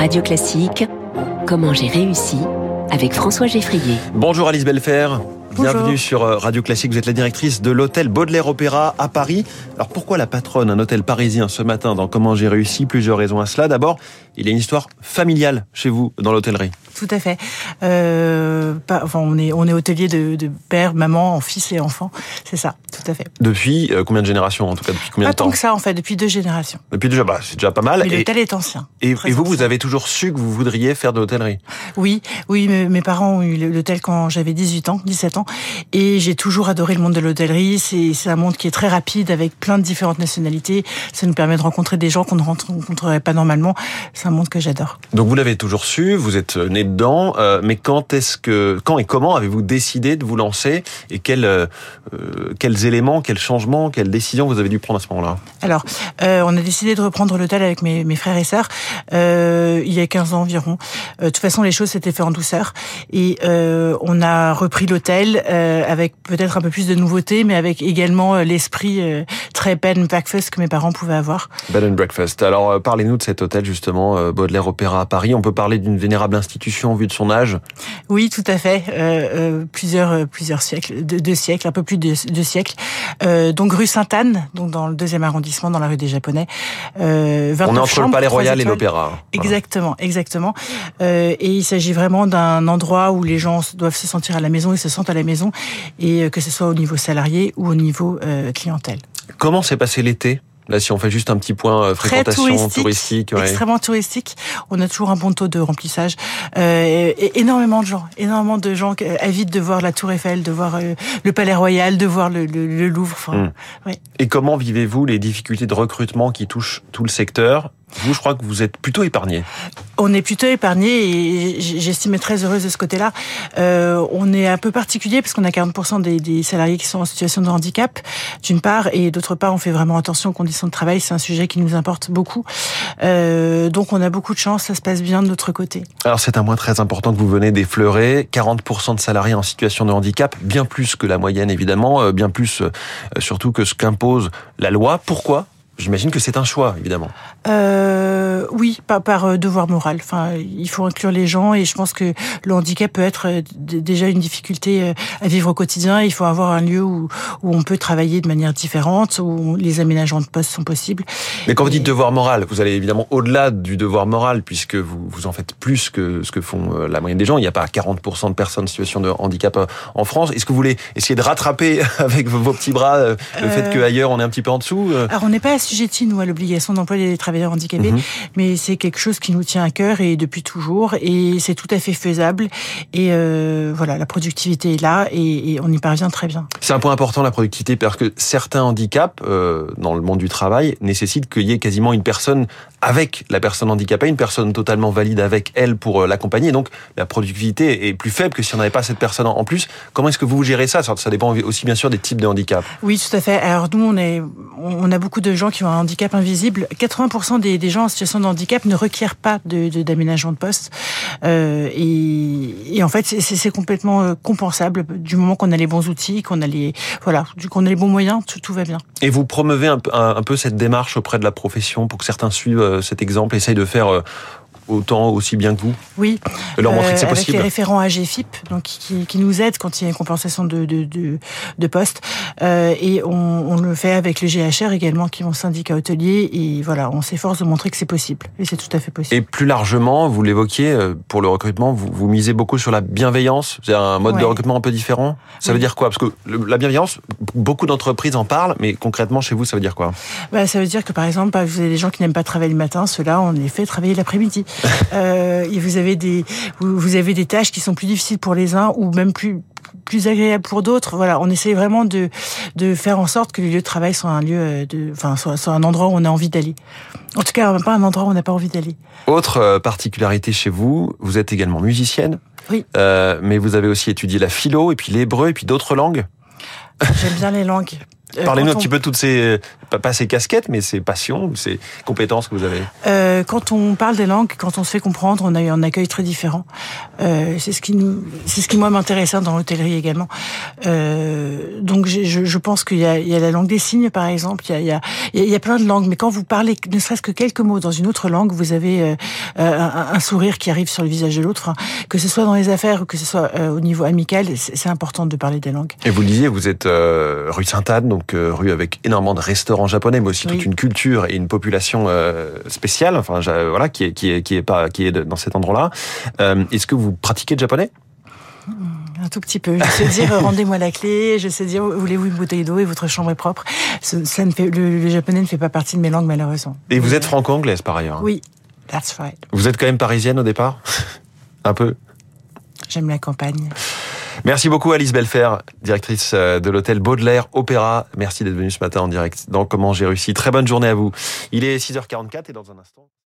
Radio Classique, Comment j'ai réussi avec François Geffrier. Bonjour Alice Belfer. Bienvenue sur euh, Radio Classique. Vous êtes la directrice de l'hôtel Baudelaire Opéra à Paris. Alors pourquoi la patronne, un hôtel parisien ce matin dans Comment j'ai réussi Plusieurs raisons à cela. D'abord, il y a une histoire familiale chez vous dans l'hôtellerie. Tout à fait. Euh, pas, enfin, on est on est hôtelier de, de père, maman, fils et enfants. C'est ça, tout à fait. Depuis euh, combien de générations en tout cas Depuis combien pas de temps tant que ça en fait, depuis deux générations. Depuis déjà, bah, c'est déjà pas mal. Mais l'hôtel est ancien. et, vous, ancien. vous avez toujours su que vous voudriez faire de l'hôtellerie. Oui, oui, mes, parents ont eu l'hôtel quand j'avais 18 ans, 17 ans, et j'ai toujours adoré le monde de l'hôtellerie. C'est c'est un monde qui est très rapide avec plein de différentes nationalités. Ça nous permet de rencontrer des gens qu'on ne rencontrerait pas normalement. C'est un monde que j'adore. Donc vous l'avez toujours su, vous êtes né dedans, euh, mais quand est-ce que, quand et comment avez-vous décidé de vous lancer et quels, euh, euh, quels éléments, quels changements, quelles décisions vous avez dû prendre à ce moment-là? Alors, euh, on a décidé de reprendre l'hôtel avec mes, mes frères et sœurs euh, il y a 15 ans environ. Euh, de toute façon, les choses s'étaient fait en douceur et euh, on a repris l'hôtel euh, avec peut-être un peu plus de nouveautés, mais avec également euh, l'esprit euh, très bed and breakfast que mes parents pouvaient avoir. Bed and Breakfast. Alors, euh, parlez-nous de cet hôtel, justement, euh, Baudelaire Opéra à Paris. On peut parler d'une vénérable institution vu de son âge? Oui, tout à fait. Euh, euh, plusieurs plusieurs siècles, deux, deux siècles, un peu plus de deux siècles. Euh, donc rue Sainte-Anne, donc dans le deuxième arrondissement, dans la rue des Japonais. Euh, 29 On est entre le Palais Royal et l'Opéra. Voilà. Exactement, exactement. Et il s'agit vraiment d'un endroit où les gens doivent se sentir à la maison et se sentent à la maison, et que ce soit au niveau salarié ou au niveau clientèle. Comment s'est passé l'été? Là, si on fait juste un petit point euh, Très fréquentation touristique, touristique. ouais. extrêmement touristique. On a toujours un bon taux de remplissage. Euh, et, et énormément de gens, énormément de gens euh, avides de voir la Tour Eiffel, de voir euh, le Palais Royal, de voir le, le- le Louvre. Enfin, Mm. ouais. Et comment vivez-vous les difficultés de recrutement qui touchent tout le secteur Vous, je crois que vous êtes plutôt épargné. On est plutôt épargné et j'estime être très heureuse de ce côté-là. Euh, on est un peu particulier parce qu'on a 40% des, des salariés qui sont en situation de handicap, d'une part, et d'autre part, on fait vraiment attention aux conditions de travail. C'est un sujet qui nous importe beaucoup. Euh, donc, on a beaucoup de chance, ça se passe bien de notre côté. Alors c'est un point très important que vous venez d'effleurer. 40% de salariés en situation de handicap, bien plus que la moyenne évidemment, euh, bien plus surtout que ce qu'impose la loi. Pourquoi? J'imagine que c'est un choix évidemment. Euh, oui, par, par euh, devoir moral. Enfin, il faut inclure les gens et je pense que le handicap peut être euh, déjà une difficulté euh, à vivre au quotidien. Il faut avoir un lieu où, où on peut travailler de manière différente, où les aménagements de poste sont possibles. Mais quand vous dites devoir moral, vous allez évidemment au-delà du devoir moral puisque vous, vous en faites plus que ce que font la moyenne des gens. Il n'y a pas 40% de personnes en situation de handicap en France. Est-ce que vous voulez essayer de rattraper avec vos petits bras le Euh, fait qu'ailleurs on est un petit peu en dessous Alors, on n'est pas assujetti, nous, à l'obligation d'employer des travailleurs handicapés, Mhm. mais c'est quelque chose qui nous tient à cœur et depuis toujours, et c'est tout à fait faisable. Et euh, voilà, la productivité est là et, et on y parvient très bien. C'est un point important la productivité parce que certains handicaps euh, dans le monde du travail nécessitent qu'il y ait quasiment une personne avec la personne handicapée, une personne totalement valide avec elle pour euh, l'accompagner. Donc la productivité est plus faible que si on n'avait pas cette personne en plus. Comment est-ce que vous gérez ça? Ça dépend aussi bien sûr des types de handicap. Oui, tout à fait. Alors nous, on est, on a beaucoup de gens qui ont un handicap invisible. 80% des, des gens en situation de handicap ne requièrent pas de de- d'aménagement de, poste. Euh, et, et en fait, c'est- complètement euh, compensable du moment qu'on a les bons outils, qu'on a les, voilà, qu'on a les bons moyens, tout, tout va bien. Et vous promeuvez un, un- un peu cette démarche auprès de la profession pour que certains suivent euh, cet exemple, essayent de faire euh, autant aussi bien que vous, Oui. de leur montrer que c'est Euh, avec possible. les référents AGFIP, donc qui, qui nous aident quand il y a une compensation de de, de, de poste, Euh, et on, on le fait avec le GHR également, qui est mon syndicat hôtelier, et voilà, on s'efforce de montrer que c'est possible, et c'est tout à fait possible. Et plus largement, vous l'évoquiez, euh, pour le recrutement, vous, vous misez beaucoup sur la bienveillance. C'est un mode de recrutement un peu différent. Ça Oui. veut dire quoi? Parce que le- la bienveillance, beaucoup d'entreprises en parlent, mais concrètement, chez vous, ça veut dire quoi? Bah, ça veut dire que par exemple, bah, vous avez des gens qui n'aiment pas travailler le matin, ceux-là, on les fait travailler l'après-midi. euh, et vous avez des, vous, avez des tâches qui sont plus difficiles pour les uns ou même plus plus agréables pour d'autres. Voilà, on essaie vraiment de de faire en sorte que le lieu de travail soit un lieu euh, de, enfin, soit, soit un endroit où on a envie d'aller. En tout cas, pas un endroit où on n'a pas envie d'aller. Autre euh, particularité chez vous, vous êtes également musicienne. Oui. Euh, mais vous avez aussi étudié la philo, et puis l'hébreu, et puis d'autres langues. J'aime bien les langues. Euh, Parlez-nous un petit peu de toutes ces, pas ces casquettes, mais ces passions, ces compétences que vous avez. Euh, quand on parle des langues, quand on se fait comprendre, on a eu un accueil très différent. Euh, c'est ce qui nous, c'est ce qui moi m'intéressait dans l'hôtellerie également. Euh, donc je, je pense qu'il y a, il y a la langue des signes par exemple, il y a, il y a, il y a plein de langues, mais quand vous parlez ne serait-ce que quelques mots dans une autre langue, vous avez euh, un, un, sourire qui arrive sur le visage de l'autre. Enfin, que ce soit dans les affaires ou que ce soit euh, au niveau amical, c'est important de parler des langues. Et vous le disiez, vous êtes euh, rue Sainte-Anne, donc euh, rue avec énormément de restaurants japonais, mais aussi Oui. toute une culture et une population euh, spéciale, enfin voilà, qui est qui est qui est pas qui est dans cet endroit-là. Euh, Est-ce que vous pratiquez le japonais? Un tout petit peu. Je sais dire rendez-moi la clé. Je sais dire voulez-vous une bouteille d'eau et votre chambre est propre? Ça ne fait, le, le japonais ne fait pas partie de mes langues malheureusement. Et vous êtes franco-anglaise par ailleurs. hein? Oui, that's right. Vous êtes quand même parisienne au départ? Un peu? J'aime la campagne. Merci beaucoup Alice Belfer, directrice euh, de l'hôtel Baudelaire Opéra. Merci d'être venue ce matin en direct dans Comment j'ai réussi. Très bonne journée à vous. Il est 6h44 et dans un instant...